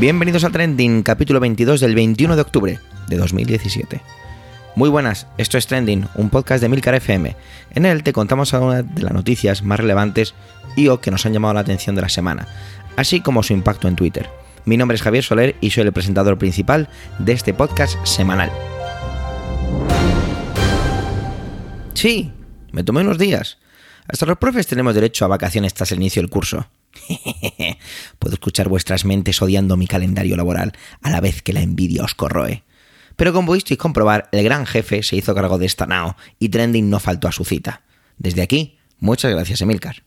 Bienvenidos a Trending, capítulo 22 del 21 de octubre de 2017. Muy buenas, esto es Trending, un podcast de Milcar FM. En él te contamos algunas de las noticias más relevantes y o que nos han llamado la atención de la semana, así como su impacto en Twitter. Mi nombre es Javier Soler y soy el presentador principal de este podcast semanal. Sí, me tomé unos días. Hasta los profes tenemos derecho a vacaciones tras el inicio del curso. Puedo escuchar vuestras mentes odiando mi calendario laboral a la vez que la envidia os corroe. Pero como pudisteis comprobar, el gran jefe se hizo cargo de esta nao y Trending no faltó a su cita. Desde aquí, muchas gracias, Emilcar.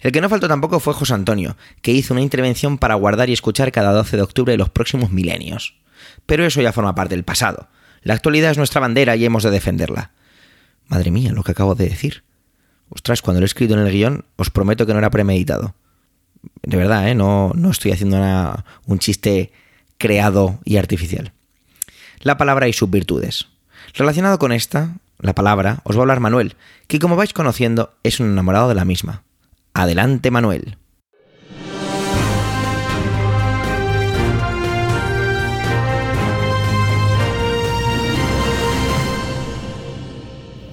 El que no faltó tampoco fue José Antonio, que hizo una intervención para guardar y escuchar cada 12 de octubre los próximos milenios. Pero eso ya forma parte del pasado. La actualidad es nuestra bandera y hemos de defenderla. Madre mía, lo que acabo de decir. Ostras, cuando lo he escrito en el guion, os prometo que no era premeditado de verdad, ¿eh? no, no estoy haciendo un chiste creado y artificial. La palabra y sus virtudes. Relacionado con esta, la palabra, os va a hablar Manuel, que como vais conociendo es un enamorado de la misma. Adelante, Manuel.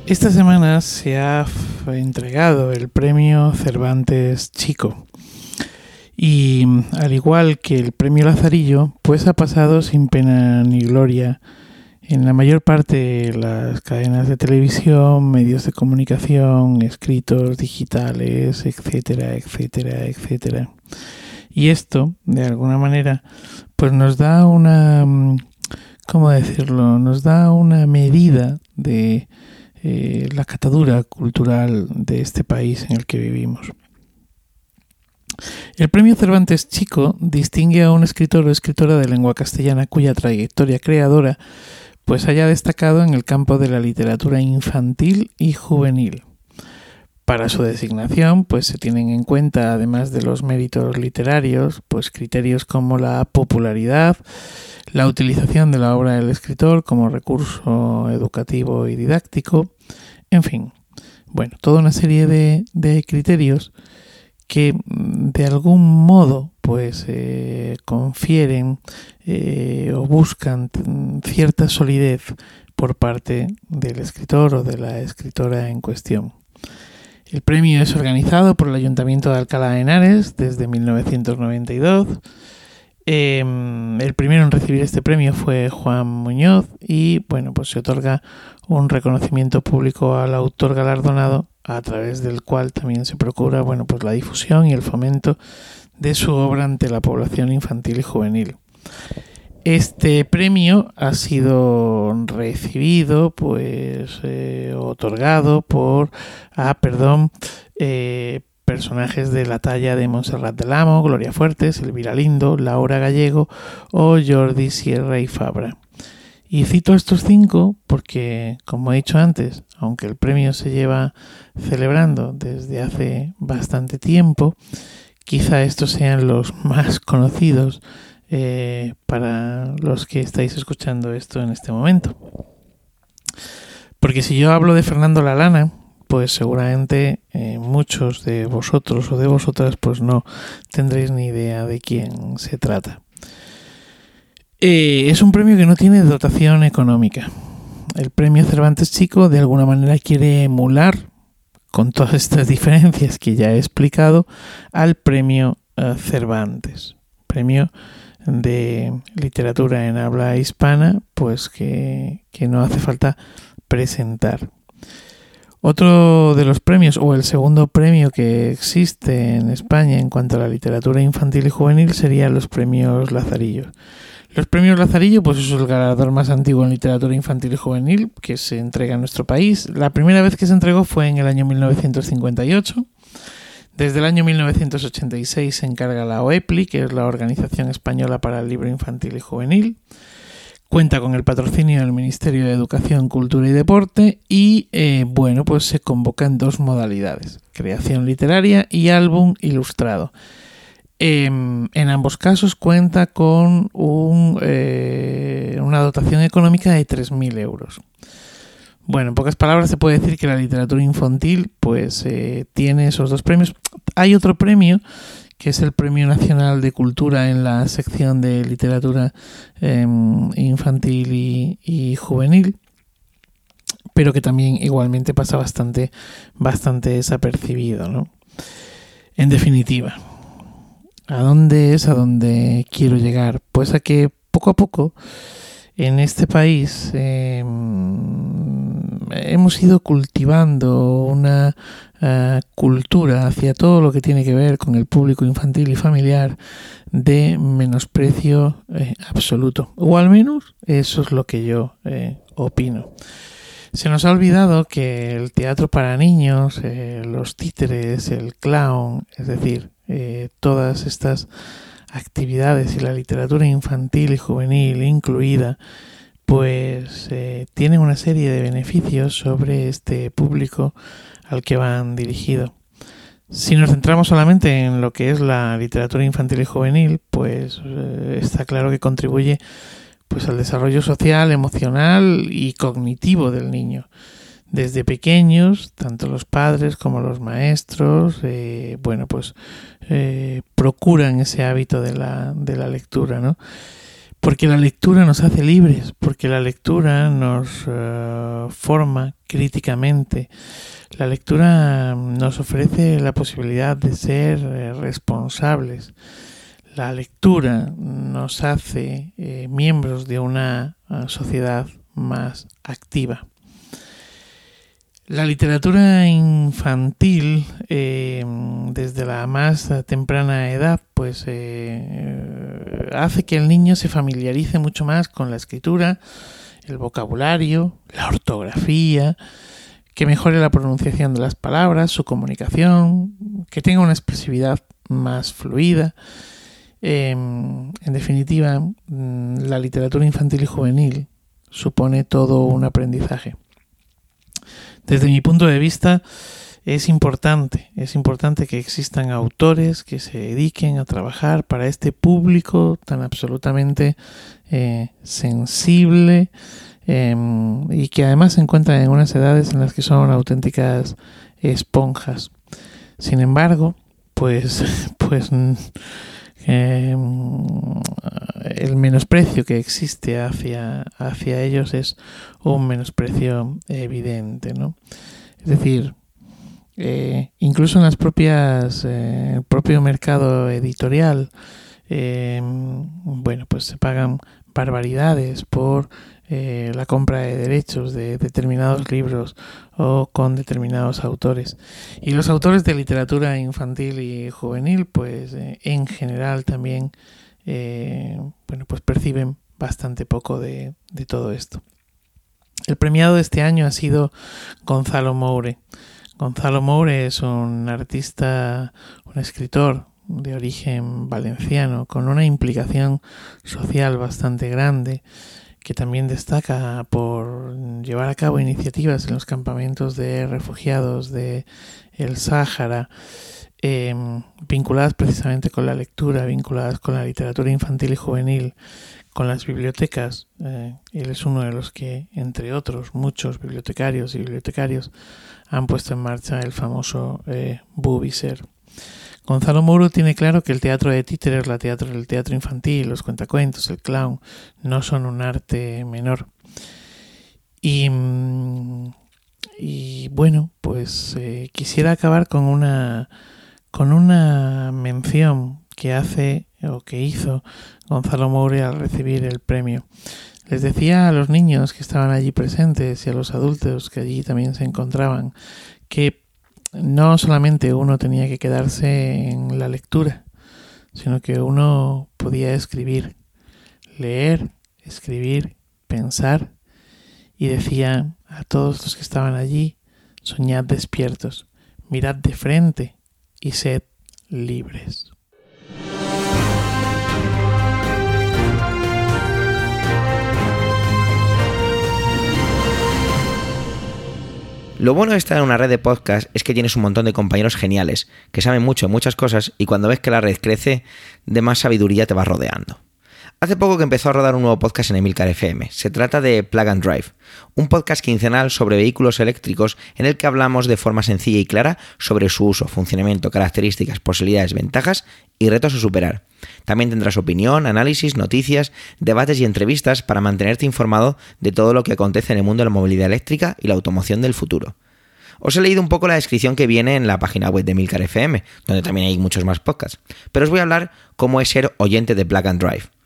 Esta semana se ha entregado el premio Cervantes Chico y al igual que el premio Lazarillo, pues ha pasado sin pena ni gloria en la mayor parte de las cadenas de televisión, medios de comunicación, escritos digitales, etcétera, etcétera, etcétera. Y esto, de alguna manera, pues nos da una, ¿cómo decirlo? Nos da una medida de eh, la catadura cultural de este país en el que vivimos. El premio Cervantes Chico distingue a un escritor o escritora de lengua castellana cuya trayectoria creadora pues haya destacado en el campo de la literatura infantil y juvenil. Para su designación, pues se tienen en cuenta, además de los méritos literarios, pues criterios como la popularidad, la utilización de la obra del escritor como recurso educativo y didáctico, en fin, bueno, toda una serie de, de criterios que mm, de algún modo pues eh, confieren eh, o buscan cierta solidez por parte del escritor o de la escritora en cuestión. El premio es organizado por el Ayuntamiento de Alcalá de Henares desde 1992. Em, el primero en recibir este premio fue Juan Muñoz y bueno, pues se otorga un reconocimiento público al autor galardonado a través del cual también se procura bueno, pues la difusión y el fomento de su obra ante la población infantil y juvenil. Este premio ha sido recibido, pues, eh, otorgado por, ah, perdón, eh, personajes de la talla de Montserrat del Amo, Gloria Fuertes, Elvira Lindo, Laura Gallego o Jordi Sierra y Fabra. Y cito estos cinco porque, como he dicho antes, aunque el premio se lleva celebrando desde hace bastante tiempo, quizá estos sean los más conocidos eh, para los que estáis escuchando esto en este momento. Porque si yo hablo de Fernando Lalana, pues seguramente eh, muchos de vosotros o de vosotras pues no tendréis ni idea de quién se trata. Eh, es un premio que no tiene dotación económica. El premio Cervantes Chico de alguna manera quiere emular, con todas estas diferencias que ya he explicado, al premio eh, Cervantes. Premio de literatura en habla hispana, pues que, que no hace falta presentar. Otro de los premios, o el segundo premio que existe en España en cuanto a la literatura infantil y juvenil, serían los premios Lazarillo. Los premios Lazarillo, pues es el galardón más antiguo en literatura infantil y juvenil que se entrega en nuestro país. La primera vez que se entregó fue en el año 1958. Desde el año 1986 se encarga la OEPLI, que es la Organización Española para el Libro Infantil y Juvenil. Cuenta con el patrocinio del Ministerio de Educación, Cultura y Deporte y, eh, bueno, pues se convoca en dos modalidades, creación literaria y álbum ilustrado. Em, en ambos casos cuenta con eh, una dotación económica de 3.000 euros. Bueno, en pocas palabras se puede decir que la literatura infantil pues eh, tiene esos dos premios. Hay otro premio que es el Premio Nacional de Cultura en la sección de literatura em, infantil y, juvenil pero que también igualmente pasa bastante, bastante desapercibido, ¿no? En definitiva, ¿a dónde es a dónde quiero llegar? Pues a que poco a poco en este país em, hemos ido cultivando una eh, cultura hacia todo lo que tiene que ver con el público infantil y familiar de menosprecio eh, absoluto. O al menos eso es lo que yo eh, opino. Se nos ha olvidado que el teatro para niños, los títeres, el clown, es decir, todas estas actividades y la literatura infantil y juvenil incluida, pues tienen una serie de beneficios sobre este público al que van dirigido. Si nos centramos solamente en lo que es la literatura infantil y juvenil, pues eh, está claro que contribuye pues al desarrollo social, emocional y cognitivo del niño desde pequeños, tanto los padres como los maestros, eh, bueno, pues eh, procuran ese hábito de la, de la lectura, ¿no? Porque la lectura nos hace libres, porque la lectura nos eh, forma críticamente, la lectura nos ofrece la posibilidad de ser responsables, la lectura nos hace miembros de una sociedad más activa. La literatura infantil, eh, desde la más temprana edad, pues eh, hace que el niño se familiarice mucho más con la escritura, el vocabulario, la ortografía, que mejore la pronunciación de las palabras, su comunicación, que tenga una expresividad más fluida. Em, en definitiva, mm, la literatura infantil y juvenil supone todo un aprendizaje. Desde mi punto de vista, es importante, es importante que existan autores que se dediquen a trabajar para este público tan absolutamente eh, sensible em, y que además se encuentran en unas edades en las que son auténticas esponjas. Sin embargo, pues, pues em, el menosprecio que existe hacia, hacia ellos es un menosprecio evidente, ¿no? Es decir, eh, incluso en las propias, eh, el propio mercado editorial, eh, bueno, pues se pagan barbaridades por la compra de derechos de determinados libros o con determinados autores. Y los autores de literatura infantil y juvenil, pues en general también eh, bueno, pues perciben bastante poco de, todo esto. El premiado de este año ha sido Gonzalo Moure. Gonzalo Moure es un artista, un escritor de origen valenciano con una implicación social bastante grande que también destaca por llevar a cabo iniciativas en los campamentos de refugiados de el Sáhara Em, vinculadas precisamente con la lectura, vinculadas con la literatura infantil y juvenil, con las bibliotecas. Eh, él es uno de los que, entre otros, muchos bibliotecarios y bibliotecarios han puesto en marcha el famoso eh, Bubiser. Gonzalo Muro tiene claro que el teatro de títeres, la teatro, el teatro infantil, los cuentacuentos, el clown, no son un arte menor. Y, mm, bueno, pues eh, quisiera acabar con una con una mención que hace o que hizo Gonzalo Moure al recibir el premio. Les decía a los niños que estaban allí presentes y a los adultos que allí también se encontraban que no solamente uno tenía que quedarse en la lectura, sino que uno podía escribir, leer, escribir, pensar y decía a todos los que estaban allí, soñad despiertos, mirad de frente y sed libres. Lo bueno de estar en una red de podcast es que tienes un montón de compañeros geniales, que saben mucho de muchas cosas y cuando ves que la red crece, de más sabiduría te vas rodeando. Hace poco que empezó a rodar un nuevo podcast en Emilcar FM. Se trata de Plug and Drive, un podcast quincenal sobre vehículos eléctricos en el que hablamos de forma sencilla y clara sobre su uso, funcionamiento, características, posibilidades, ventajas y retos a superar. También tendrás opinión, análisis, noticias, debates y entrevistas para mantenerte informado de todo lo que acontece en el mundo de la movilidad eléctrica y la automoción del futuro. Os he leído un poco la descripción que viene en la página web de Milcar FM, donde también hay muchos más podcasts, pero os voy a hablar cómo es ser oyente de Plug and Drive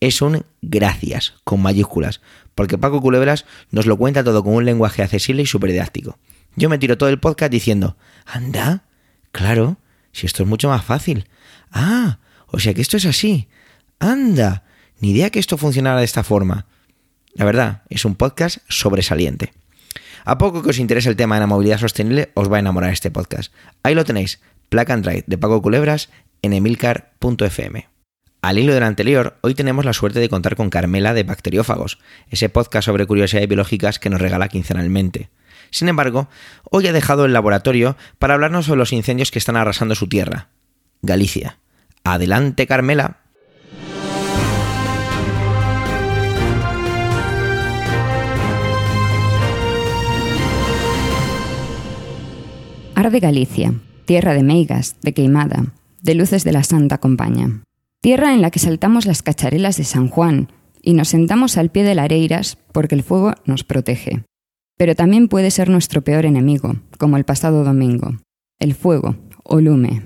es un gracias, con mayúsculas, porque Paco Culebras nos lo cuenta todo con un lenguaje accesible y súper didáctico. Yo me tiro todo el podcast diciendo, anda, claro, si esto es mucho más fácil. Ah, o sea que esto es así. Anda, ni idea que esto funcionara de esta forma. La verdad, es un podcast sobresaliente. A poco que os interese el tema de la movilidad sostenible, os va a enamorar este podcast. Ahí lo tenéis, Placa and Drive de Paco Culebras en emilcar.fm. Al hilo del anterior, hoy tenemos la suerte de contar con Carmela de Bacteriófagos, ese podcast sobre curiosidades biológicas que nos regala quincenalmente. Sin embargo, hoy ha dejado el laboratorio para hablarnos sobre los incendios que están arrasando su tierra, Galicia. Adelante, Carmela. Arde Galicia, tierra de meigas, de queimada, de luces de la Santa Compaña. Tierra en la que saltamos las cacharelas de San Juan y nos sentamos al pie de la areiras porque el fuego nos protege. Pero también puede ser nuestro peor enemigo, como el pasado domingo. El fuego, o lume.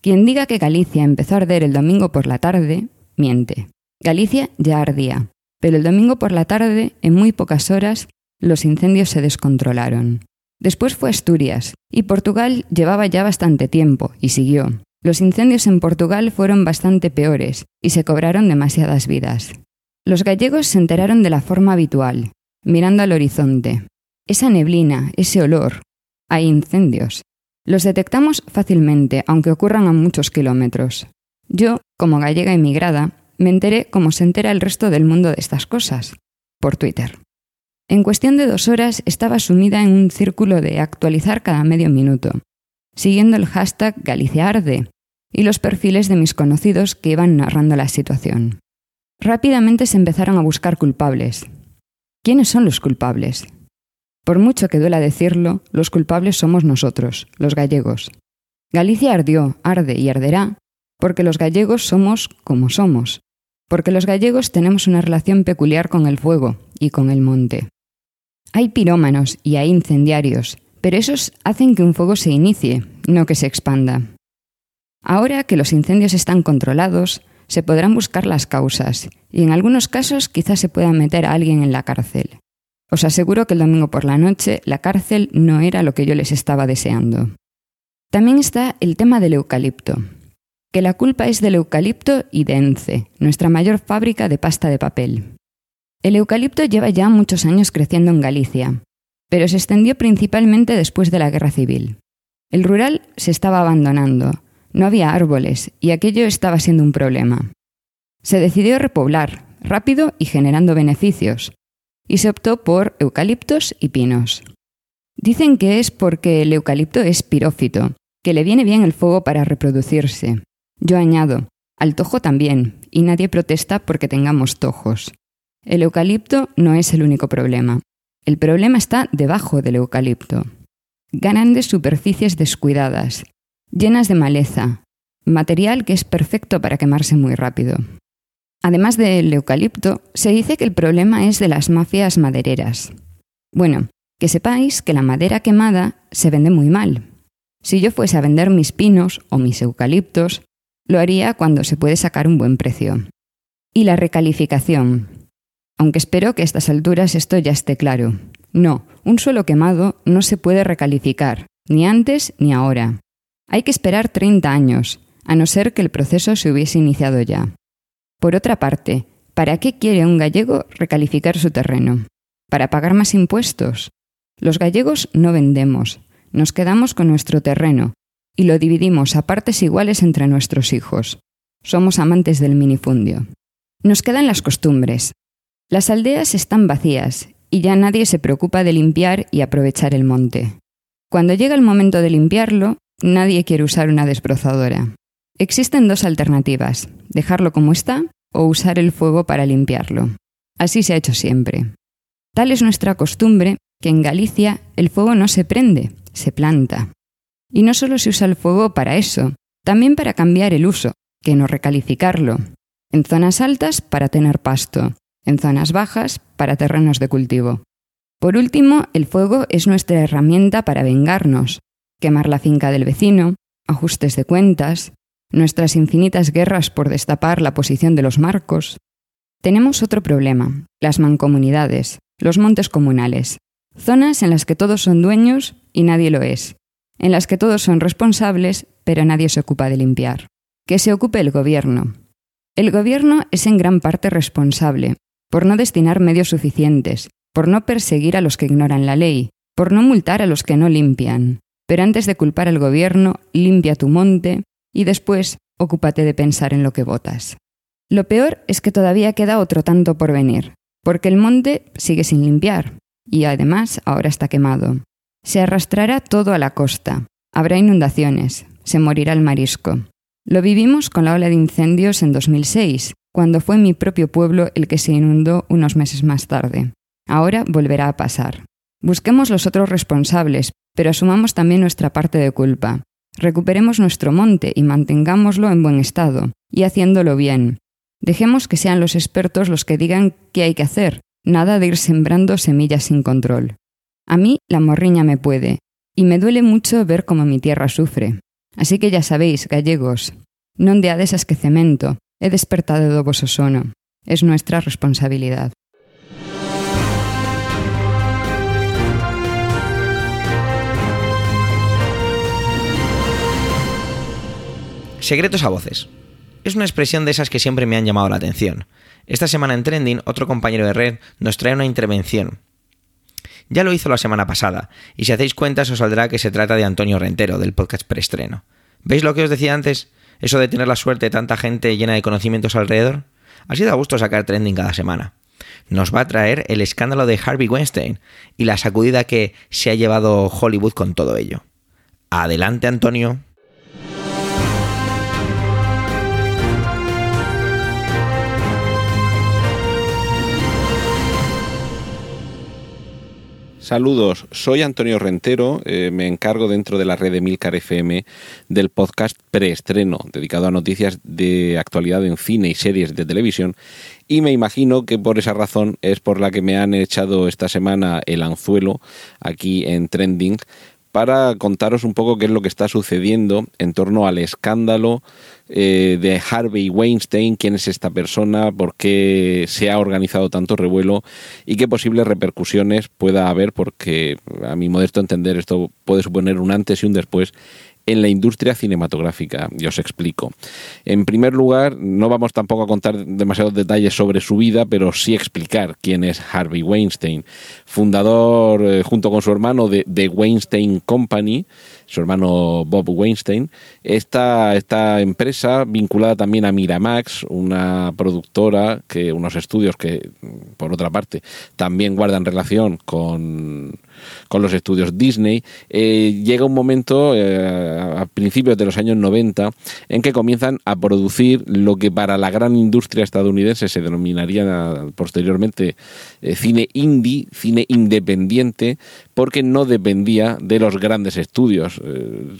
Quien diga que Galicia empezó a arder el domingo por la tarde, miente. Galicia ya ardía, pero el domingo por la tarde, en muy pocas horas, los incendios se descontrolaron. Después fue Asturias, y Portugal llevaba ya bastante tiempo, y siguió. Los incendios en Portugal fueron bastante peores y se cobraron demasiadas vidas. Los gallegos se enteraron de la forma habitual, mirando al horizonte. Esa neblina, ese olor. Hay incendios. Los detectamos fácilmente, aunque ocurran a muchos kilómetros. Yo, como gallega emigrada, me enteré como se entera el resto del mundo de estas cosas, por Twitter. En cuestión de dos horas estaba sumida en un círculo de actualizar cada medio minuto, siguiendo el hashtag GaliciaArde, y los perfiles de mis conocidos que iban narrando la situación. Rápidamente se empezaron a buscar culpables. ¿Quiénes son los culpables? Por mucho que duela decirlo, los culpables somos nosotros, los gallegos. Galicia ardió, arde y arderá porque los gallegos somos como somos, porque los gallegos tenemos una relación peculiar con el fuego y con el monte. Hay pirómanos y hay incendiarios, pero esos hacen que un fuego se inicie, no que se expanda. Ahora que los incendios están controlados, se podrán buscar las causas y en algunos casos quizás se pueda meter a alguien en la cárcel. Os aseguro que el domingo por la noche la cárcel no era lo que yo les estaba deseando. También está el tema del eucalipto, que la culpa es del eucalipto y de Ence, nuestra mayor fábrica de pasta de papel. El eucalipto lleva ya muchos años creciendo en Galicia, pero se extendió principalmente después de la Guerra Civil. El rural se estaba abandonando, no había árboles y aquello estaba siendo un problema. Se decidió repoblar, rápido y generando beneficios, y se optó por eucaliptos y pinos. Dicen que es porque el eucalipto es pirófito, que le viene bien el fuego para reproducirse. Yo añado, al tojo también, y nadie protesta porque tengamos tojos. El eucalipto no es el único problema. El problema está debajo del eucalipto. Grandes superficies descuidadas, llenas de maleza, material que es perfecto para quemarse muy rápido. Además del eucalipto, se dice que el problema es de las mafias madereras. Bueno, que sepáis que la madera quemada se vende muy mal. Si yo fuese a vender mis pinos o mis eucaliptos, lo haría cuando se puede sacar un buen precio. Y la recalificación. Aunque espero que a estas alturas esto ya esté claro. No, un suelo quemado no se puede recalificar, ni antes ni ahora. Hay que esperar 30 años, a no ser que el proceso se hubiese iniciado ya. Por otra parte, ¿para qué quiere un gallego recalificar su terreno? ¿Para pagar más impuestos? Los gallegos no vendemos, nos quedamos con nuestro terreno y lo dividimos a partes iguales entre nuestros hijos. Somos amantes del minifundio. Nos quedan las costumbres. Las aldeas están vacías y ya nadie se preocupa de limpiar y aprovechar el monte. Cuando llega el momento de limpiarlo, Nadie quiere usar una desbrozadora. Existen dos alternativas, dejarlo como está o usar el fuego para limpiarlo. Así se ha hecho siempre. Tal es nuestra costumbre que en Galicia el fuego no se prende, se planta. Y no solo se usa el fuego para eso, también para cambiar el uso, que no recalificarlo. En zonas altas para tener pasto, en zonas bajas para terrenos de cultivo. Por último, el fuego es nuestra herramienta para vengarnos, quemar la finca del vecino, ajustes de cuentas, nuestras infinitas guerras por destapar la posición de los marcos. Tenemos otro problema, las mancomunidades, los montes comunales, zonas en las que todos son dueños y nadie lo es, en las que todos son responsables pero nadie se ocupa de limpiar. Que se ocupe el gobierno. El gobierno es en gran parte responsable por no destinar medios suficientes, por no perseguir a los que ignoran la ley, por no multar a los que no limpian. Pero antes de culpar al gobierno, limpia tu monte y después ocúpate de pensar en lo que votas. Lo peor es que todavía queda otro tanto por venir, porque el monte sigue sin limpiar y además ahora está quemado. Se arrastrará todo a la costa, habrá inundaciones, se morirá el marisco. Lo vivimos con la ola de incendios en 2006, cuando fue mi propio pueblo el que se inundó unos meses más tarde. Ahora volverá a pasar. Busquemos los otros responsables, pero asumamos también nuestra parte de culpa. Recuperemos nuestro monte y mantengámoslo en buen estado, y haciéndolo bien. Dejemos que sean los expertos los que digan qué hay que hacer, nada de ir sembrando semillas sin control. A mí la morriña me puede, y me duele mucho ver cómo mi tierra sufre. Así que ya sabéis, gallegos, non deades as que cemento, he despertado do voso sono. Es nuestra responsabilidad. Secretos a voces. Es una expresión de esas que siempre me han llamado la atención. Esta semana en Trending, otro compañero de red nos trae una intervención. Ya lo hizo la semana pasada, y si hacéis cuentas os saldrá que se trata de Antonio Rentero, del podcast preestreno. ¿Veis lo que os decía antes? Eso de tener la suerte de tanta gente llena de conocimientos alrededor. Ha sido a gusto sacar Trending cada semana. Nos va a traer el escándalo de Harvey Weinstein y la sacudida que se ha llevado Hollywood con todo ello. Adelante, Antonio. Saludos, soy Antonio Rentero, eh, me encargo dentro de la red de Milcar FM del podcast Preestreno, dedicado a noticias de actualidad en cine y series de televisión, y me imagino que por esa razón es por la que me han echado esta semana el anzuelo aquí en Trending para contaros un poco qué es lo que está sucediendo en torno al escándalo eh, de Harvey Weinstein, quién es esta persona, por qué se ha organizado tanto revuelo y qué posibles repercusiones pueda haber, porque a mi modesto entender esto puede suponer un antes y un después en la industria cinematográfica. Y os explico. En primer lugar, no vamos tampoco a contar demasiados detalles sobre su vida, pero sí explicar quién es Harvey Weinstein, fundador eh, junto con su hermano de The Weinstein Company, su hermano Bob Weinstein. Esta, esta empresa, vinculada también a Miramax, una productora, que unos estudios que, por otra parte, también guardan relación con con los estudios Disney, eh, llega un momento eh, a principios de los años 90 en que comienzan a producir lo que para la gran industria estadounidense se denominaría posteriormente eh, cine indie, cine independiente, porque no dependía de los grandes estudios.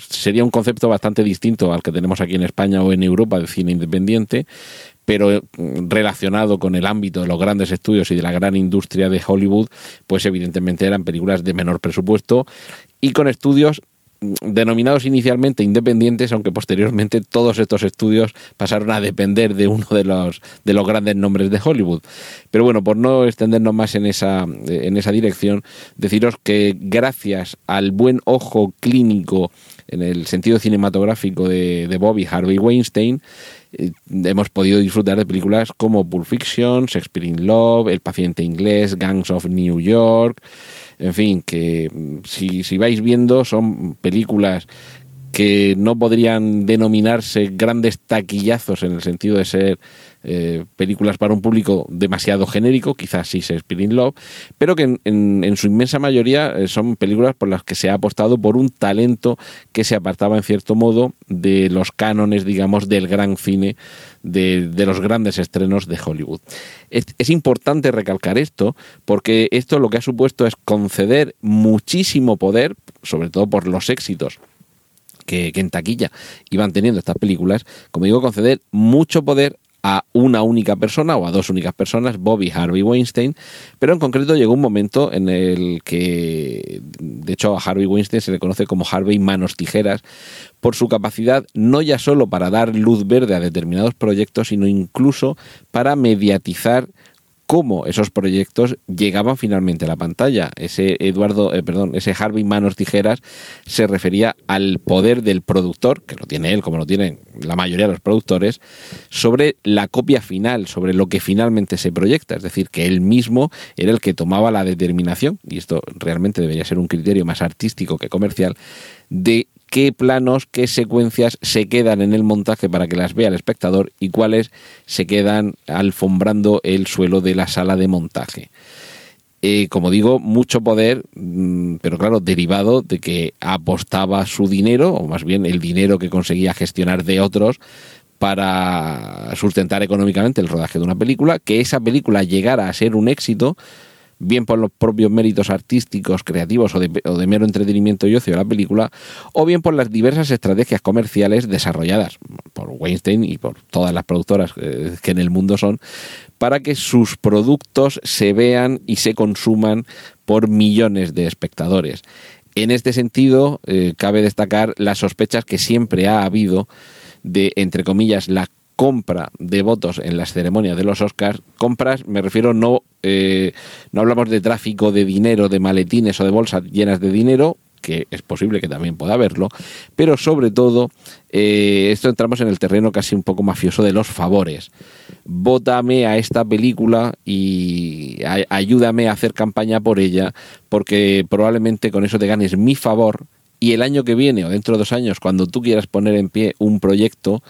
sería un concepto bastante distinto al que tenemos aquí en España o en Europa de cine independiente, pero mm, relacionado con el ámbito de los grandes estudios y de la gran industria de Hollywood, pues evidentemente eran películas de menor presupuesto y con estudios mm, denominados inicialmente independientes, aunque posteriormente todos estos estudios pasaron a depender de uno de los, de los grandes nombres de Hollywood. Pero bueno, por no extendernos más en esa, en esa dirección, deciros que gracias al buen ojo clínico en el sentido cinematográfico de, de Bobby Harvey Weinstein, eh, hemos podido disfrutar de películas como Pulp Fiction, Shakespeare in Love, El paciente inglés, Gangs of New York, en fin, que mm, si, si vais viendo son películas que no podrían denominarse grandes taquillazos en el sentido de ser eh, películas para un público demasiado genérico, quizás sí se Spirit Love, pero que en, su inmensa mayoría eh, son películas por las que se ha apostado por un talento que se apartaba en cierto modo de los cánones, digamos, del gran cine, de, los grandes estrenos de Hollywood. Es, es importante recalcar esto porque esto lo que ha supuesto es conceder muchísimo poder, sobre todo por los éxitos que, que, en taquilla iban teniendo estas películas, como digo, conceder mucho poder a una única persona o a dos únicas personas, Bobby Harvey Weinstein, pero en concreto llegó un momento en el que, de hecho, a Harvey Weinstein se le conoce como Harvey Manos Tijeras, por su capacidad no ya solo para dar luz verde a determinados proyectos, sino incluso para mediatizar cómo esos proyectos llegaban finalmente a la pantalla. Ese Eduardo, eh, perdón, ese Harvey Manos Tijeras se refería al poder del productor, que lo tiene él como lo tienen la mayoría de los productores, sobre la copia final, sobre lo que finalmente se proyecta. Es decir, que él mismo era el que tomaba la determinación, y esto realmente debería ser un criterio más artístico que comercial, de qué planos, qué secuencias se quedan en el montaje para que las vea el espectador y cuáles se quedan alfombrando el suelo de la sala de montaje. Eh, como digo, mucho poder, mm, pero claro, derivado de que apostaba su dinero, o más bien el dinero que conseguía gestionar de otros, para sustentar económicamente el rodaje de una película, que esa película llegara a ser un éxito, bien por los propios méritos artísticos, creativos o de, mero entretenimiento y ocio de la película, o bien por las diversas estrategias comerciales desarrolladas por Weinstein y por todas las productoras eh, que en el mundo son, para que sus productos se vean y se consuman por millones de espectadores. En este sentido, eh, cabe destacar las sospechas que siempre ha habido de, entre comillas, la compra de votos en las ceremonias de los Oscars, compras, me refiero, no, eh, no hablamos de tráfico de dinero, de maletines o de bolsas llenas de dinero, que es posible que también pueda haberlo, pero sobre todo, eh, esto entramos en el terreno casi un poco mafioso de los favores. Vótame a esta película y ayúdame a hacer campaña por ella, porque probablemente con eso te ganes mi favor y el año que viene o dentro de dos años, cuando tú quieras poner en pie un proyecto,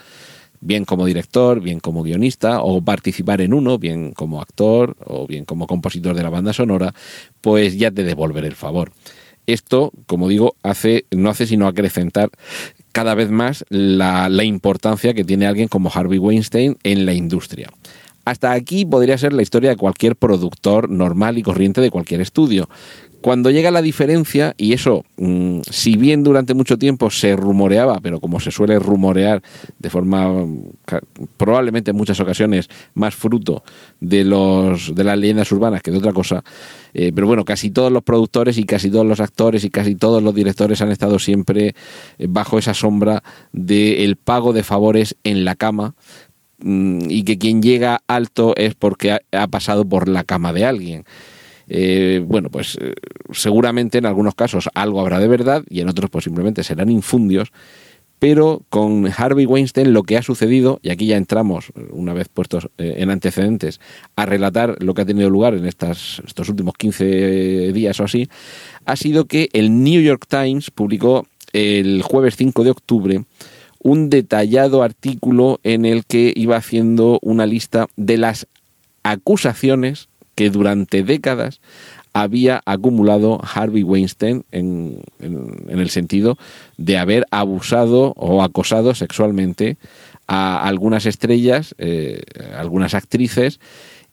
bien como director, bien como guionista, o participar en uno, bien como actor, o bien como compositor de la banda sonora, pues ya te devolveré el favor. Esto, como digo, hace, no hace sino acrecentar cada vez más la, la importancia que tiene alguien como Harvey Weinstein en la industria. Hasta aquí podría ser la historia de cualquier productor normal y corriente de cualquier estudio. Cuando llega la diferencia, y eso, mm, si bien durante mucho tiempo se rumoreaba, pero como se suele rumorear de forma probablemente en muchas ocasiones más fruto de, los, de las leyendas urbanas que de otra cosa, eh, pero bueno, casi todos los productores y casi todos los actores y casi todos los directores han estado siempre eh, bajo esa sombra del pago de favores en la cama mm, y que quien llega alto es porque ha pasado por la cama de alguien. Eh, bueno, pues eh, seguramente en algunos casos algo habrá de verdad y en otros pues simplemente serán infundios. Pero con Harvey Weinstein lo que ha sucedido, y aquí ya entramos, una vez puestos eh, en antecedentes, a relatar lo que ha tenido lugar en estas, estos últimos 15 días o así, ha sido que el New York Times publicó el jueves 5 de octubre un detallado artículo en el que iba haciendo una lista de las acusaciones que durante décadas había acumulado Harvey Weinstein en, el sentido de haber abusado o acosado sexualmente a algunas estrellas, eh, algunas actrices,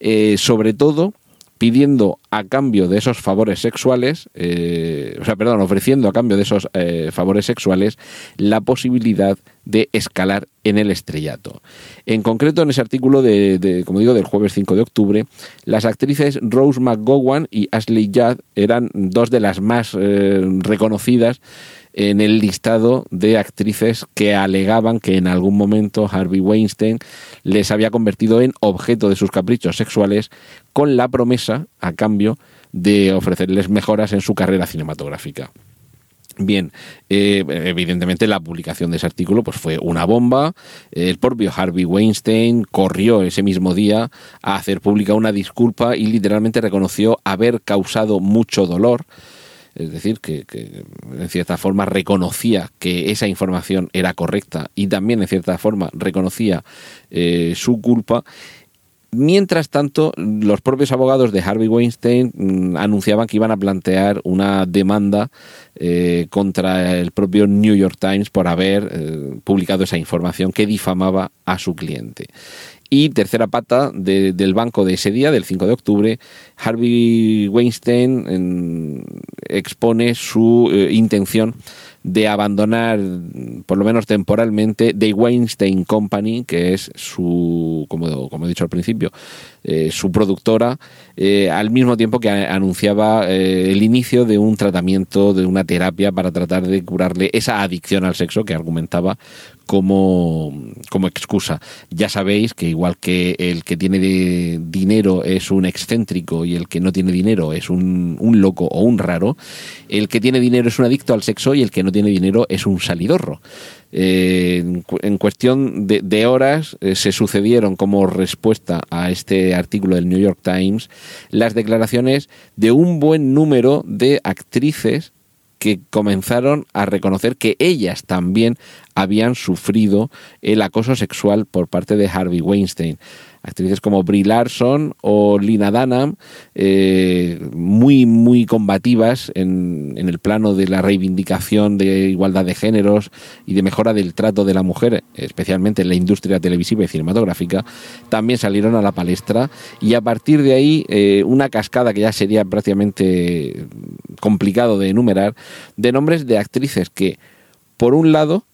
eh, sobre todo pidiendo a cambio de esos favores sexuales, eh, o sea, perdón, ofreciendo a cambio de esos eh, favores sexuales la posibilidad de escalar en el estrellato. En concreto, en ese artículo de, como digo, del jueves 5 de octubre, las actrices Rose McGowan y Ashley Judd eran dos de las más eh, reconocidas en el listado de actrices que alegaban que en algún momento Harvey Weinstein les había convertido en objeto de sus caprichos sexuales con la promesa, a cambio, de ofrecerles mejoras en su carrera cinematográfica. Bien, eh, evidentemente la publicación de ese artículo pues fue una bomba. El propio Harvey Weinstein corrió ese mismo día a hacer pública una disculpa y literalmente reconoció haber causado mucho dolor es decir, que, en cierta forma reconocía que esa información era correcta y también en cierta forma reconocía eh, su culpa. Mientras tanto, los propios abogados de Harvey Weinstein mm, anunciaban que iban a plantear una demanda eh, contra el propio New York Times por haber eh, publicado esa información que difamaba a su cliente. Y tercera pata del banco de ese día, del 5 de octubre, Harvey Weinstein expone su eh, intención de abandonar, por lo menos temporalmente, The Weinstein Company, que es su, como, he dicho al principio, eh, su productora, eh, al mismo tiempo que anunciaba el inicio de un tratamiento, de una terapia para tratar de curarle esa adicción al sexo que argumentaba como, como excusa. Ya sabéis que igual que el que tiene dinero es un excéntrico y el que no tiene dinero es un, un loco o un raro, el que tiene dinero es un adicto al sexo y el que no tiene dinero es un salidorro. Eh, en, cuestión de, horas eh, se sucedieron como respuesta a este artículo del New York Times las declaraciones de un buen número de actrices que comenzaron a reconocer que ellas también habían sufrido el acoso sexual por parte de Harvey Weinstein actrices como Brie Larson o Lina Dunham, eh, muy, muy combativas en, en, el plano de la reivindicación de igualdad de géneros y de mejora del trato de la mujer, especialmente en la industria televisiva y cinematográfica, también salieron a la palestra. Y a partir de ahí eh, una cascada que ya sería prácticamente complicado de enumerar, de nombres de actrices que, por un lado,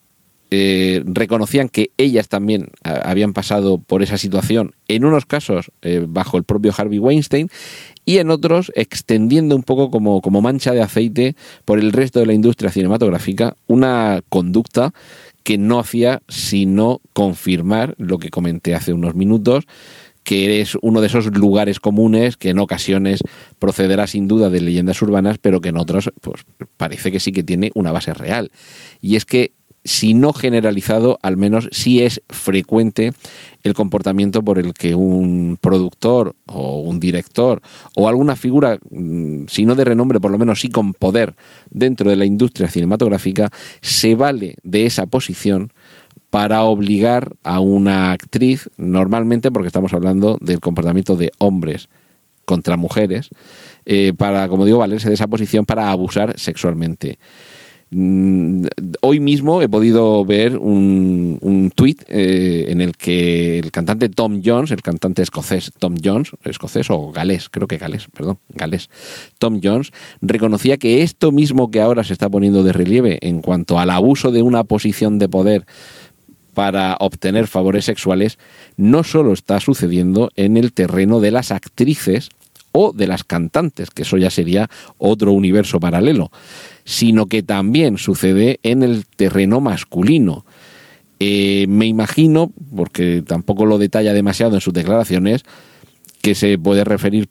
eh, reconocían que ellas también habían pasado por esa situación, en unos casos eh, bajo el propio Harvey Weinstein y en otros extendiendo un poco como, como mancha de aceite por el resto de la industria cinematográfica una conducta que no hacía sino confirmar lo que comenté hace unos minutos, que es uno de esos lugares comunes que en ocasiones procederá sin duda de leyendas urbanas, pero que en otros pues, parece que sí que tiene una base real. Y es que si no generalizado, al menos sí es frecuente el comportamiento por el que un productor o un director o alguna figura, mm, si no de renombre, por lo menos sí con poder dentro de la industria cinematográfica, se vale de esa posición para obligar a una actriz, normalmente porque estamos hablando del comportamiento de hombres contra mujeres, eh, para, como digo, valerse de esa posición para abusar sexualmente. Mm, hoy mismo he podido ver un, un tuit eh, en el que el cantante Tom Jones, el cantante escocés Tom Jones, escocés o galés, creo que galés, perdón, galés, Tom Jones, reconocía que esto mismo que ahora se está poniendo de relieve en cuanto al abuso de una posición de poder para obtener favores sexuales, no solo está sucediendo en el terreno de las actrices o de las cantantes, que eso ya sería otro universo paralelo sino que también sucede en el terreno masculino. Eh, me imagino, porque tampoco lo detalla demasiado en sus declaraciones, que se puede referir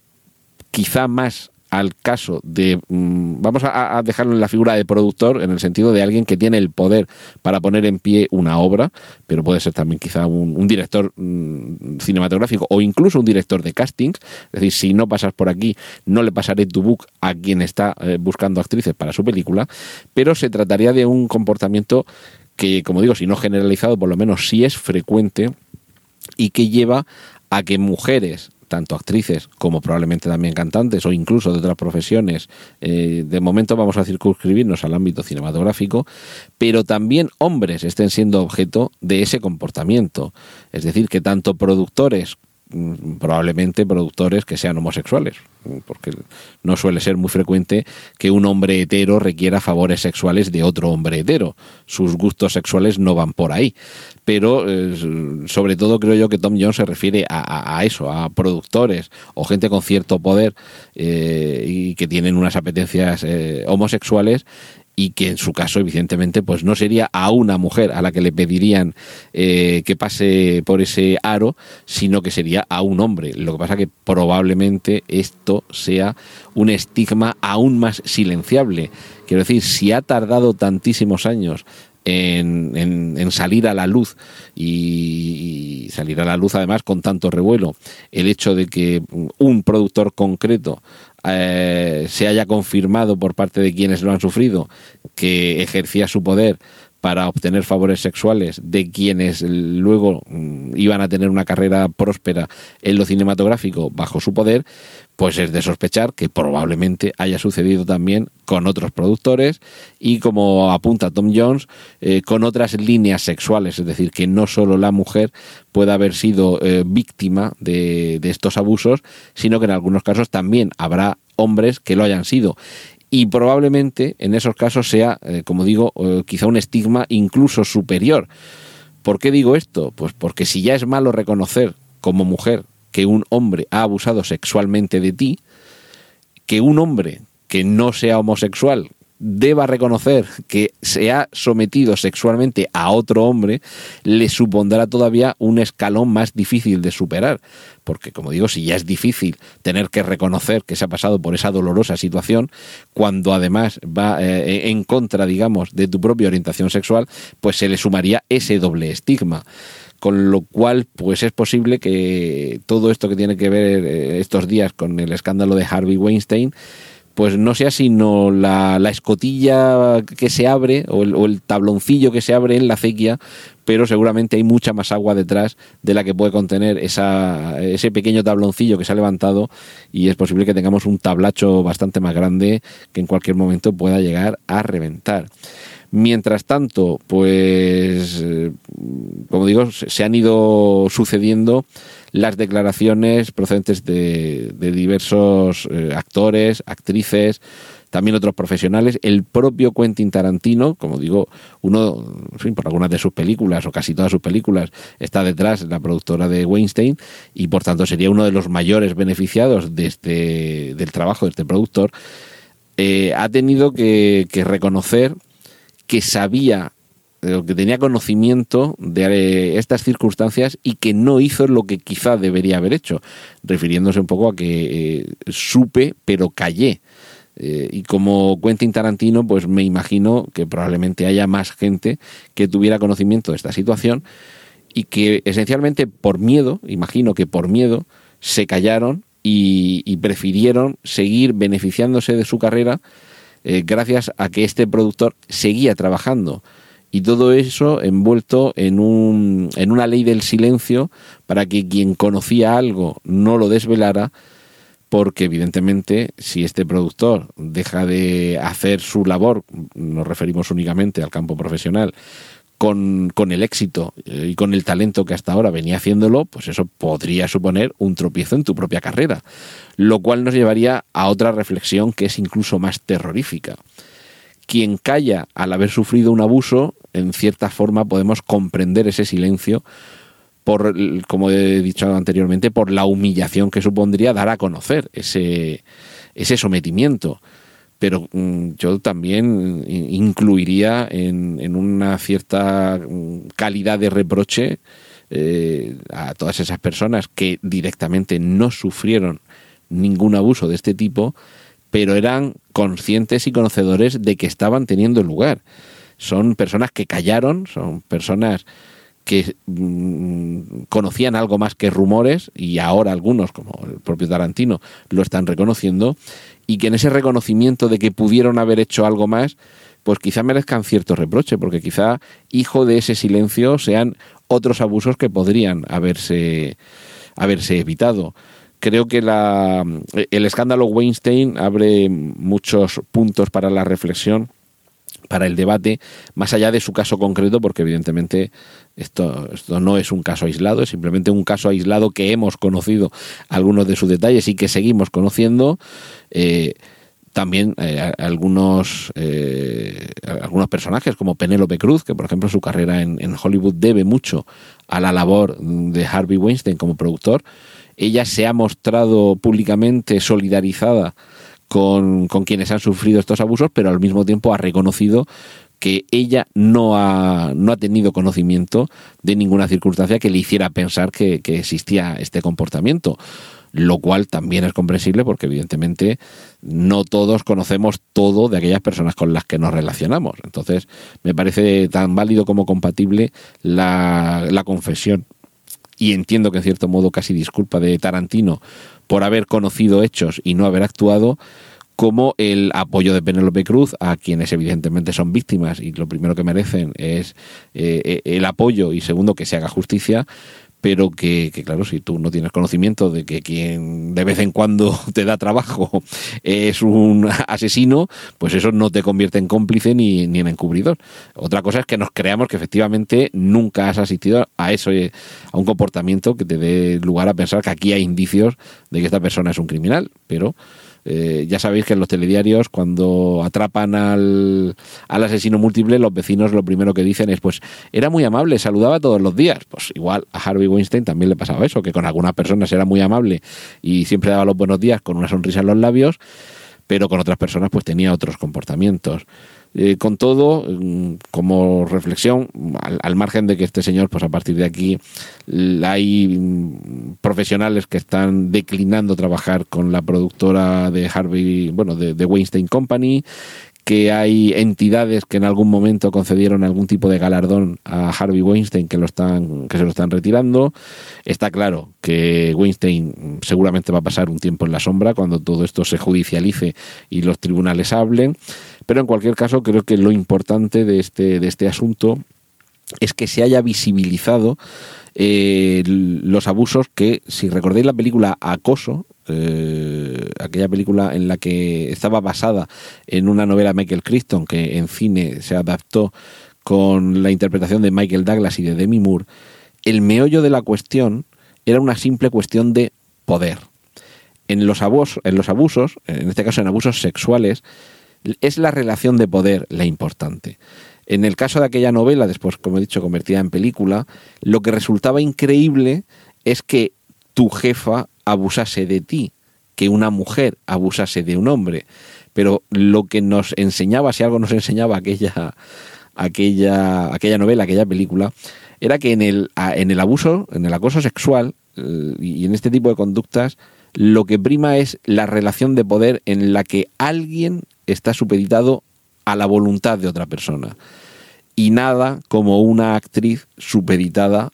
quizá más al caso de, mm, vamos a, dejarlo en la figura de productor, en el sentido de alguien que tiene el poder para poner en pie una obra, pero puede ser también quizá un, director mm, cinematográfico o incluso un director de castings. Es decir, si no pasas por aquí, no le pasaré tu book a quien está eh, buscando actrices para su película, pero se trataría de un comportamiento que, como digo, si no generalizado, por lo menos sí es frecuente y que lleva a que mujeres tanto actrices como probablemente también cantantes o incluso de otras profesiones. Eh, de momento vamos a circunscribirnos al ámbito cinematográfico, pero también hombres estén siendo objeto de ese comportamiento. Es decir, que tanto productores probablemente productores que sean homosexuales, porque no suele ser muy frecuente que un hombre hetero requiera favores sexuales de otro hombre hetero. Sus gustos sexuales no van por ahí. Pero eh, sobre todo creo yo que Tom Jones se refiere a, eso, a productores o gente con cierto poder eh, y que tienen unas apetencias eh, homosexuales y que en su caso evidentemente pues no sería a una mujer a la que le pedirían eh, que pase por ese aro sino que sería a un hombre. Lo que pasa que probablemente esto sea un estigma aún más silenciable. Quiero decir si ha tardado tantísimos años en, en, salir a la luz y, salir a la luz además con tanto revuelo el hecho de que un productor concreto eh, se haya confirmado por parte de quienes lo han sufrido que ejercía su poder para obtener favores sexuales de quienes luego mm, iban a tener una carrera próspera en lo cinematográfico bajo su poder, pues es de sospechar que probablemente haya sucedido también con otros productores y como apunta Tom Jones, eh, con otras líneas sexuales, es decir, que no solo la mujer pueda haber sido eh, víctima de, de estos abusos, sino que en algunos casos también habrá hombres que lo hayan sido y probablemente en esos casos sea, eh, como digo, quizá un estigma incluso superior. ¿Por qué digo esto? Pues porque si ya es malo reconocer como mujer que un hombre ha abusado sexualmente de ti, que un hombre que no sea homosexual deba reconocer que se ha sometido sexualmente a otro hombre, le supondrá todavía un escalón más difícil de superar. Porque, como digo, si ya es difícil tener que reconocer que se ha pasado por esa dolorosa situación, cuando además va eh, en contra, digamos, de tu propia orientación sexual, pues se le sumaría ese doble estigma con lo cual pues es posible que todo esto que tiene que ver eh, estos días con el escándalo de Harvey Weinstein pues no sea sino la, escotilla que se abre o el, tabloncillo que se abre en la acequia, pero seguramente hay mucha más agua detrás de la que puede contener esa, ese pequeño tabloncillo que se ha levantado y es posible que tengamos un tablacho bastante más grande que en cualquier momento pueda llegar a reventar. Mientras tanto, pues, eh, como digo, se han ido sucediendo las declaraciones procedentes de, diversos eh, actores, actrices, también otros profesionales, el propio Quentin Tarantino, como digo, uno, por algunas de sus películas o casi todas sus películas está detrás la productora de Weinstein y por tanto sería uno de los mayores beneficiados de este, del trabajo de este productor, eh, ha tenido que reconocer que sabía que tenía conocimiento de eh, estas circunstancias y que no hizo lo que quizá debería haber hecho, refiriéndose un poco a que eh, supe pero callé. Eh, y como Quentin Tarantino, pues me imagino que probablemente haya más gente que tuviera conocimiento de esta situación y que esencialmente por miedo, imagino que por miedo, se callaron y prefirieron seguir beneficiándose de su carrera gracias a que este productor seguía trabajando y todo eso envuelto en, un, en una ley del silencio para que quien conocía algo no lo desvelara, porque evidentemente si este productor deja de hacer su labor, nos referimos únicamente al campo profesional, con, con, el éxito y con el talento que hasta ahora venía haciéndolo, pues eso podría suponer un tropiezo en tu propia carrera, lo cual nos llevaría a otra reflexión que es incluso más terrorífica quien calla al haber sufrido un abuso, en cierta forma podemos comprender ese silencio por, como he dicho anteriormente, por la humillación que supondría dar a conocer ese, ese sometimiento. Pero mm, yo también incluiría en, una cierta mm, calidad de reproche eh, a todas esas personas que directamente no sufrieron ningún abuso de este tipo, pero eran conscientes y conocedores de que estaban teniendo lugar. Son personas que callaron, son personas que mm, conocían algo más que rumores y ahora algunos, como el propio Tarantino, lo están reconociendo y que en ese reconocimiento de que pudieron haber hecho algo más, pues quizá merezcan cierto reproche, porque quizá hijo de ese silencio sean otros abusos que podrían haberse, haberse evitado creo que la, el escándalo Weinstein abre muchos puntos para la reflexión para el debate, más allá de su caso concreto, porque evidentemente esto, esto no es un caso aislado, es simplemente un caso aislado que hemos conocido algunos de sus detalles y que seguimos conociendo. Eh, también eh, algunos, eh, algunos personajes como Penélope Cruz, que por ejemplo su carrera en, en Hollywood debe mucho a la labor de Harvey Weinstein como productor, ella se ha mostrado públicamente solidarizada con, quienes han sufrido estos abusos, pero al mismo tiempo ha reconocido que ella no ha, no ha tenido conocimiento de ninguna circunstancia que le hiciera pensar que, existía este comportamiento lo cual también es comprensible porque evidentemente no todos conocemos todo de aquellas personas con las que nos relacionamos. Entonces me parece tan válido como compatible la, la confesión y entiendo que en cierto modo casi disculpa de Tarantino por haber conocido hechos y no haber actuado, como el apoyo de Penélope Cruz a quienes evidentemente son víctimas y lo primero que merecen es eh, eh, el apoyo y segundo que se haga justicia, pero que, claro, si tú no tienes conocimiento de que quien de vez en cuando te da trabajo es un asesino, pues eso no te convierte en cómplice ni, ni en encubridor. Otra cosa es que nos creamos que efectivamente nunca has asistido a eso, eh, a un comportamiento que te dé lugar a pensar que aquí hay indicios de que esta persona es un criminal, pero eh, ya sabéis que en los telediarios, cuando atrapan al, al, asesino múltiple, los vecinos lo primero que dicen es, pues, era muy amable, saludaba todos los días. Pues igual a Harvey Weinstein también le pasaba eso, que con algunas personas era muy amable y siempre daba los buenos días con una sonrisa en los labios, pero con otras personas pues tenía otros comportamientos. Eh, con todo, mm, como reflexión, al, margen de que este señor, pues a partir de aquí, hay mm, profesionales que están declinando trabajar con la productora de Harvey, bueno, de, de Weinstein Company, que hay entidades que en algún momento concedieron algún tipo de galardón a Harvey Weinstein que lo están que se lo están retirando. Está claro que Weinstein seguramente va a pasar un tiempo en la sombra cuando todo esto se judicialice y los tribunales hablen. Pero en cualquier caso, creo que lo importante de este, de este asunto es que se haya visibilizado eh, los abusos que, si recordáis la película Acoso, eh, aquella película en la que estaba basada en una novela de Michael Crichton, que en cine se adaptó con la interpretación de Michael Douglas y de Demi Moore, el meollo de la cuestión era una simple cuestión de poder. En los, abusos, en los abusos, en este caso en abusos sexuales, es la relación de poder la importante. En el caso de aquella novela, después, como he dicho, convertida en película, lo que resultaba increíble es que tu jefa abusase de ti, que una mujer abusase de un hombre. Pero lo que nos enseñaba, si algo nos enseñaba aquella, aquella, aquella novela, aquella película, era que en el, en el abuso, en el acoso sexual eh, y en este tipo de conductas, lo que prima es la relación de poder en la que alguien está supeditado a la voluntad de otra persona. Y nada como una actriz supeditada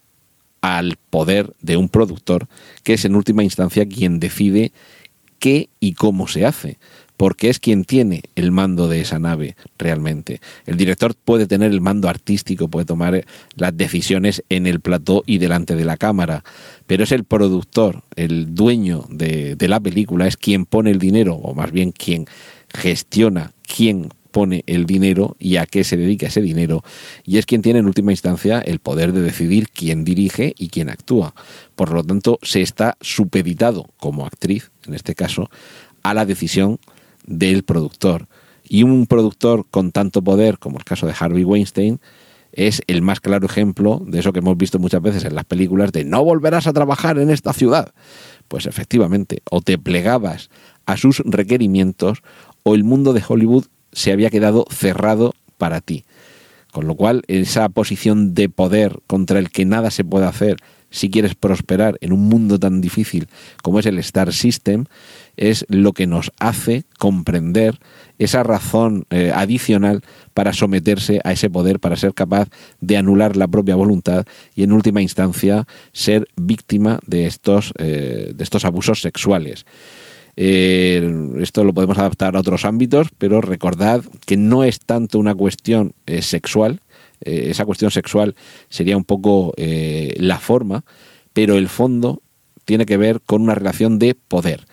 al poder de un productor, que es en última instancia quien decide qué y cómo se hace porque es quien tiene el mando de esa nave realmente. El director puede tener el mando artístico, puede tomar las decisiones en el plató y delante de la cámara, pero es el productor, el dueño de, la película, es quien pone el dinero, o más bien quien gestiona, quien pone el dinero y a qué se dedica ese dinero, y es quien tiene en última instancia el poder de decidir quién dirige y quién actúa. Por lo tanto, se está supeditado como actriz, en este caso, a la decisión del productor. Y un productor con tanto poder como el caso de Harvey Weinstein es el más claro ejemplo de eso que hemos visto muchas veces en las películas de no volverás a trabajar en esta ciudad. Pues efectivamente, o te plegabas a sus requerimientos o el mundo de Hollywood se había quedado cerrado para ti. Con lo cual, esa posición de poder contra el que nada se puede hacer si quieres prosperar en un mundo tan difícil como es el Star System, es lo que nos hace comprender esa razón eh, adicional para someterse a ese poder, para ser capaz de anular la propia voluntad y en última instancia ser víctima de estos, eh, de estos abusos sexuales. Eh, esto lo podemos adaptar a otros ámbitos, pero recordad que no es tanto una cuestión sexual, esa cuestión sexual sería un poco la forma, pero el fondo tiene que ver con una relación de poder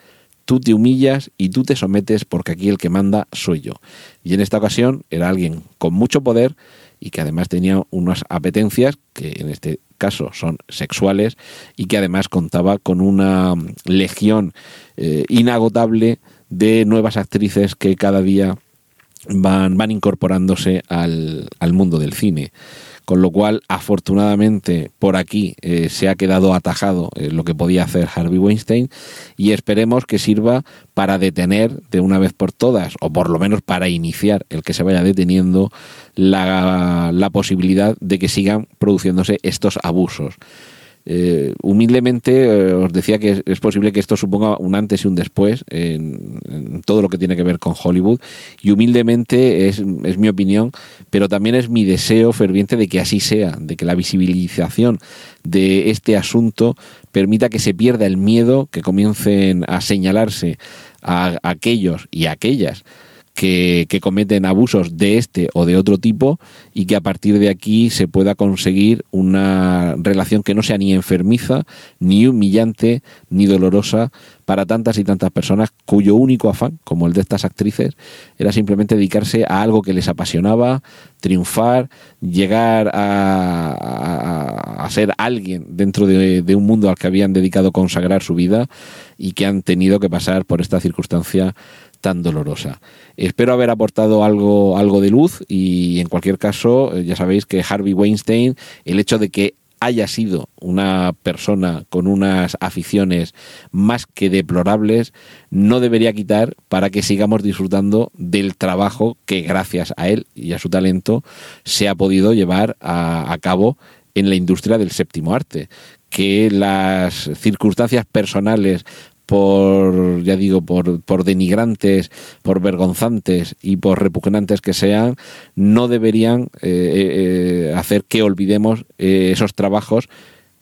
tú te humillas y tú te sometes porque aquí el que manda soy yo. Y en esta ocasión era alguien con mucho poder y que además tenía unas apetencias que en este caso son sexuales y que además contaba con una legión eh, inagotable de nuevas actrices que cada día van, van incorporándose al, al mundo del cine con lo cual afortunadamente por aquí eh, se ha quedado atajado eh, lo que podía hacer Harvey Weinstein y esperemos que sirva para detener de una vez por todas o por lo menos para iniciar el que se vaya deteniendo la, la posibilidad de que sigan produciéndose estos abusos. Eh, humildemente eh, os decía que es posible que esto suponga un antes y un después en, todo lo que tiene que ver con Hollywood. Y humildemente es, es, mi opinión, pero también es mi deseo ferviente de que así sea, de que la visibilización de este asunto permita que se pierda el miedo, que comiencen a señalarse a aquellos y aquellas que, cometen abusos de este o de otro tipo y que a partir de aquí se pueda conseguir una relación que no sea ni enfermiza, ni humillante, ni dolorosa para tantas y tantas personas cuyo único afán, como el de estas actrices, era simplemente dedicarse a algo que les apasionaba, triunfar, llegar a, ser alguien dentro de, un mundo al que habían dedicado a consagrar su vida y que han tenido que pasar por esta circunstancia tan dolorosa. Espero haber aportado algo, algo de luz y en cualquier caso, eh, ya sabéis que Harvey Weinstein, el hecho de que haya sido una persona con unas aficiones más que deplorables, no debería quitar para que sigamos disfrutando del trabajo que gracias a él y a su talento se ha podido llevar a, a cabo en la industria del séptimo arte, que las circunstancias personales por, ya digo, por, por denigrantes, por vergonzantes y por repugnantes que sean, no deberían eh, eh, hacer que olvidemos eh, esos trabajos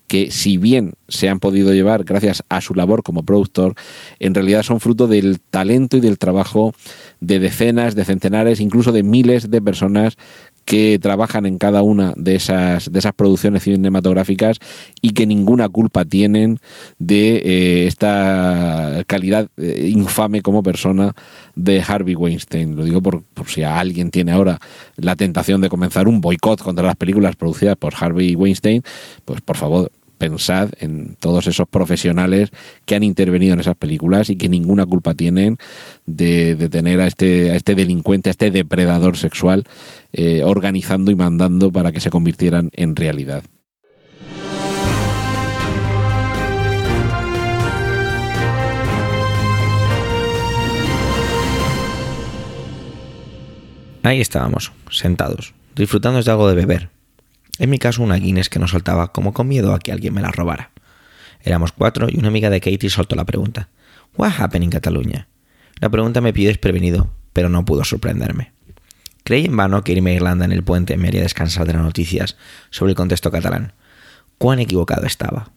que si bien se han podido llevar gracias a su labor como productor, en realidad son fruto del talento y del trabajo de decenas, de centenares, incluso de miles de personas que trabajan en cada una de esas, de esas producciones cinematográficas y que ninguna culpa tienen de eh, esta calidad eh, infame como persona de Harvey Weinstein. Lo digo por, por si alguien tiene ahora la tentación de comenzar un boicot contra las películas producidas por Harvey Weinstein, pues por favor, pensad en todos esos profesionales que han intervenido en esas películas y que ninguna culpa tienen de, tener a este, a este delincuente, a este depredador sexual eh, organizando y mandando para que se convirtieran en realidad. Ahí estábamos, sentados, disfrutando de algo de beber, en mi caso, una Guinness que no soltaba como con miedo a que alguien me la robara. Éramos cuatro y una amiga de Katie soltó la pregunta. What happened in Cataluña? La pregunta me pidió desprevenido, pero no pudo sorprenderme. Creí en vano que irme a Irlanda en el puente me haría descansar de las noticias sobre el contexto catalán. Cuán equivocado estaba.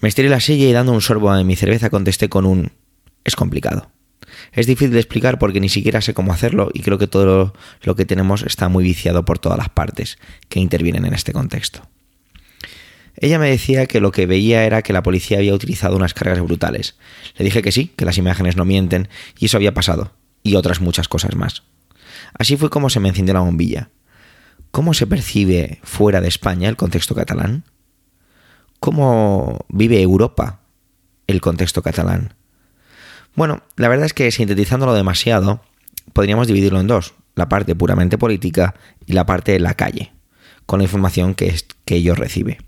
Me estiré la silla y dando un sorbo a mi cerveza contesté con un... Es complicado. Es difícil de explicar porque ni siquiera sé cómo hacerlo y creo que todo lo que tenemos está muy viciado por todas las partes que intervienen en este contexto. Ella me decía que lo que veía era que la policía había utilizado unas cargas brutales. Le dije que sí, que las imágenes no mienten, y eso había pasado, y otras muchas cosas más. Así fue como se me encendió la bombilla. ¿Cómo se percibe fuera de España el contexto catalán? ¿Cómo vive Europa el contexto catalán? Bueno, la verdad es que sintetizándolo demasiado, podríamos dividirlo en dos, la parte puramente política y la parte de la calle, con la información que, ellos recibe.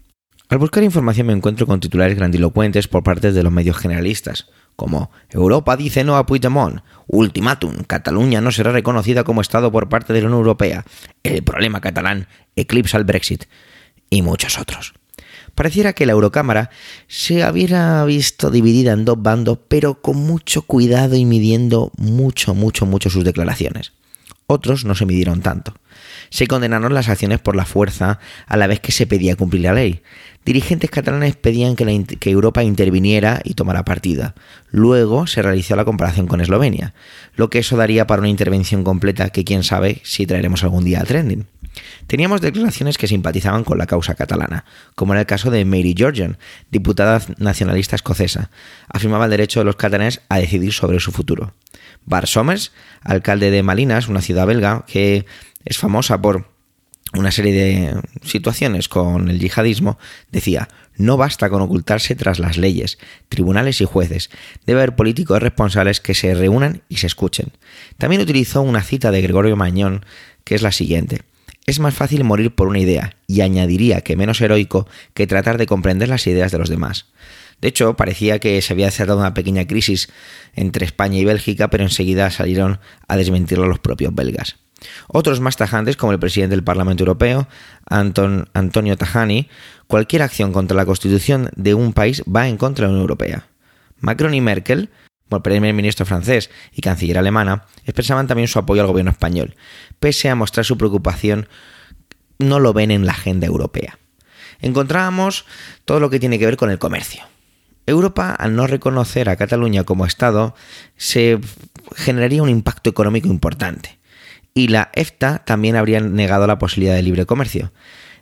Al buscar información me encuentro con titulares grandilocuentes por parte de los medios generalistas, como Europa dice no a Puigdemont, ultimátum, Cataluña no será reconocida como Estado por parte de la Unión Europea, el problema catalán eclipsa al Brexit y muchos otros. Pareciera que la Eurocámara se hubiera visto dividida en dos bandos, pero con mucho cuidado y midiendo mucho, mucho, mucho sus declaraciones. Otros no se midieron tanto. Se condenaron las acciones por la fuerza a la vez que se pedía cumplir la ley. Dirigentes catalanes pedían que, que, Europa interviniera y tomara partida. Luego se realizó la comparación con Eslovenia, lo que eso daría para una intervención completa que quién sabe si traeremos algún día a trending. Teníamos declaraciones que simpatizaban con la causa catalana, como en el caso de Mary Georgian, diputada nacionalista escocesa. Afirmaba el derecho de los catalanes a decidir sobre su futuro. Bar Somers, alcalde de Malinas, una ciudad belga que es famosa por una serie de situaciones con el yihadismo, decía, no basta con ocultarse tras las leyes, tribunales y jueces, debe haber políticos responsables que se reúnan y se escuchen. También utilizó una cita de Gregorio Mañón, que es la siguiente. Es más fácil morir por una idea, y añadiría que menos heroico que tratar de comprender las ideas de los demás. De hecho, parecía que se había cerrado una pequeña crisis entre España y Bélgica, pero enseguida salieron a desmentirlo los propios belgas. Otros más tajantes, como el presidente del Parlamento Europeo, Anton, Antonio Tajani, cualquier acción contra la constitución de un país va en contra de la Unión Europea. Macron y Merkel, el primer ministro francés y canciller alemana, expresaban también su apoyo al gobierno español, pese a mostrar su preocupación, no lo ven en la agenda europea. Encontrábamos todo lo que tiene que ver con el comercio. Europa, al no reconocer a Cataluña como Estado, se generaría un impacto económico importante. Y la EFTA también habría negado la posibilidad de libre comercio.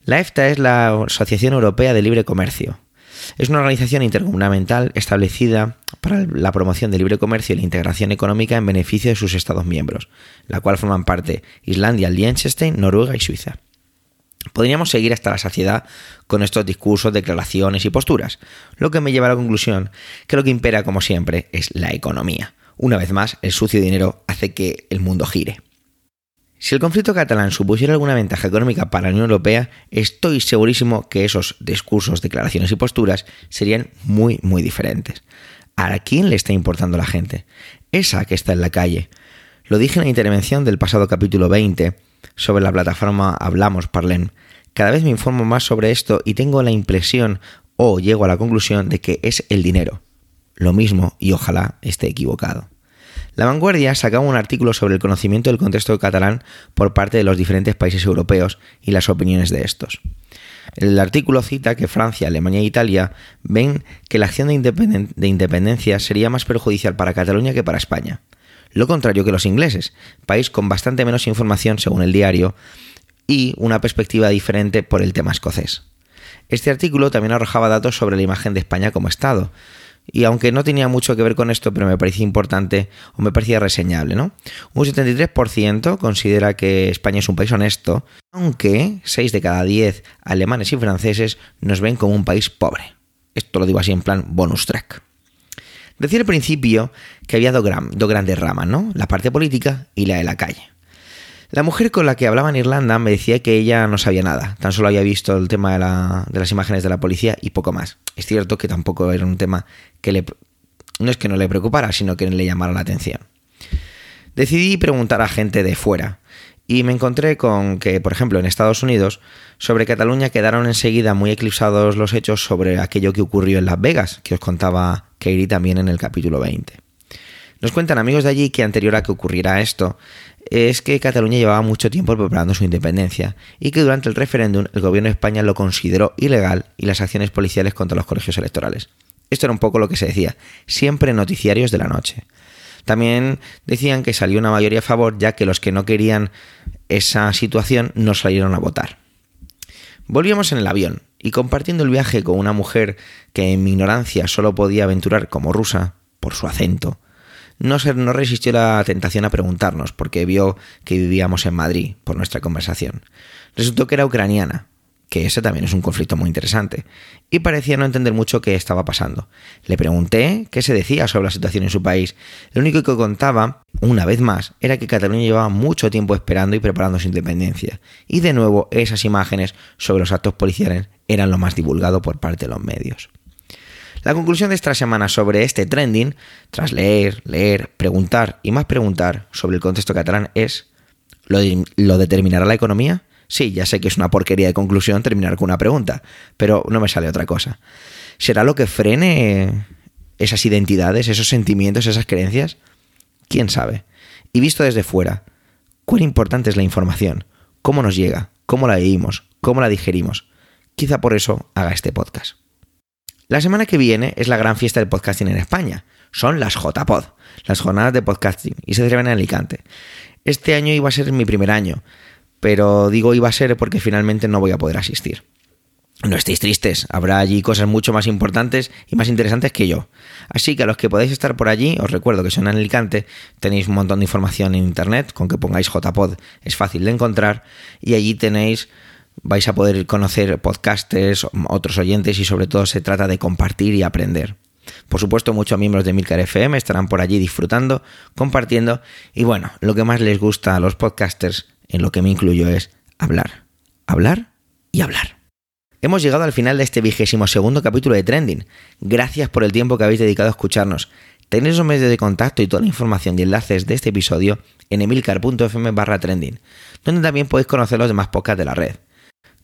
La EFTA es la Asociación Europea de Libre Comercio. Es una organización intergubernamental establecida para la promoción del libre comercio y la integración económica en beneficio de sus Estados miembros, la cual forman parte Islandia, Liechtenstein, Noruega y Suiza. Podríamos seguir hasta la saciedad con estos discursos, declaraciones y posturas, lo que me lleva a la conclusión que lo que impera, como siempre, es la economía. Una vez más, el sucio dinero hace que el mundo gire. Si el conflicto catalán supusiera alguna ventaja económica para la Unión Europea, estoy segurísimo que esos discursos, declaraciones y posturas serían muy, muy diferentes. ¿A quién le está importando la gente? Esa que está en la calle. Lo dije en la intervención del pasado capítulo 20 sobre la plataforma Hablamos Parlen. Cada vez me informo más sobre esto y tengo la impresión o llego a la conclusión de que es el dinero. Lo mismo y ojalá esté equivocado. La vanguardia sacaba un artículo sobre el conocimiento del contexto catalán por parte de los diferentes países europeos y las opiniones de estos. El artículo cita que Francia, Alemania e Italia ven que la acción de, independencia sería más perjudicial para Cataluña que para España. Lo contrario que los ingleses, país con bastante menos información según el diario y una perspectiva diferente por el tema escocés. Este artículo también arrojaba datos sobre la imagen de España como Estado, y aunque no tenía mucho que ver con esto, pero me parecía importante o me parecía reseñable, ¿no? Un 73% considera que España es un país honesto, aunque 6 de cada 10 alemanes y franceses nos ven como un país pobre. Esto lo digo así en plan bonus track. Decía al principio que había dos, grandes ramas, ¿no? La parte política y la de la calle. La mujer con la que hablaba en Irlanda me decía que ella no sabía nada, tan solo había visto el tema de, las imágenes de la policía y poco más. Es cierto que tampoco era un tema que le... no es que no le preocupara, sino que le llamara la atención. Decidí preguntar a gente de fuera y me encontré con que, por ejemplo, en Estados Unidos, sobre Cataluña quedaron enseguida muy eclipsados los hechos sobre aquello que ocurrió en Las Vegas, que os contaba Katie también en el capítulo 20. Nos cuentan amigos de allí que anterior a que ocurriera esto, es que Cataluña llevaba mucho tiempo preparando su independencia y que durante el referéndum el gobierno de España lo consideró ilegal y las acciones policiales contra los colegios electorales. Esto era un poco lo que se decía, siempre noticiarios de la noche. También decían que salió una mayoría a favor ya que los que no querían esa situación no salieron a votar. Volvíamos en el avión y compartiendo el viaje con una mujer que en mi ignorancia solo podía aventurar como rusa, por su acento, no, resistió la tentación a preguntarnos, porque vio que vivíamos en Madrid por nuestra conversación. Resultó que era ucraniana, que ese también es un conflicto muy interesante, y parecía no entender mucho qué estaba pasando. Le pregunté qué se decía sobre la situación en su país. Lo único que contaba, una vez más, era que Cataluña llevaba mucho tiempo esperando y preparando su independencia, y de nuevo esas imágenes sobre los actos policiales eran lo más divulgado por parte de los medios. La conclusión de esta semana sobre este trending, tras leer, leer, preguntar y más preguntar sobre el contexto catalán es, ¿lo, determinará la economía? Sí, ya sé que es una porquería de conclusión terminar con una pregunta, pero no me sale otra cosa. ¿Será lo que frene esas identidades, esos sentimientos, esas creencias? ¿Quién sabe? Y visto desde fuera, ¿cuán importante es la información? ¿Cómo nos llega? ¿Cómo la leímos? ¿Cómo la digerimos? Quizá por eso haga este podcast. La semana que viene es la gran fiesta del podcasting en España. Son las JPod, las jornadas de podcasting, y se celebran en Alicante. Este año iba a ser mi primer año, pero digo iba a ser porque finalmente no voy a poder asistir. No estéis tristes, habrá allí cosas mucho más importantes y más interesantes que yo. Así que a los que podáis estar por allí, os recuerdo que son en Alicante, tenéis un montón de información en internet, con que pongáis JPod es fácil de encontrar, y allí tenéis vais a poder conocer podcasters, otros oyentes y sobre todo se trata de compartir y aprender. Por supuesto, muchos miembros de Milcar FM estarán por allí disfrutando, compartiendo y bueno, lo que más les gusta a los podcasters, en lo que me incluyo, es hablar, hablar y hablar. Hemos llegado al final de este vigésimo segundo capítulo de Trending. Gracias por el tiempo que habéis dedicado a escucharnos. Tenéis los medios de contacto y toda la información y enlaces de este episodio en emilcar.fm barra trending, donde también podéis conocer los demás podcasts de la red.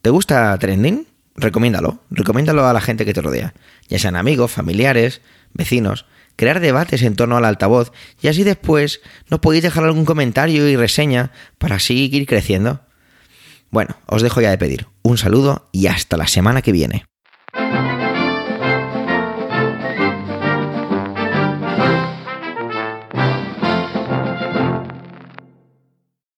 ¿Te gusta trending? Recomiéndalo, recomiéndalo a la gente que te rodea, ya sean amigos, familiares, vecinos, crear debates en torno al altavoz y así después nos podéis dejar algún comentario y reseña para seguir creciendo. Bueno, os dejo ya de pedir. Un saludo y hasta la semana que viene.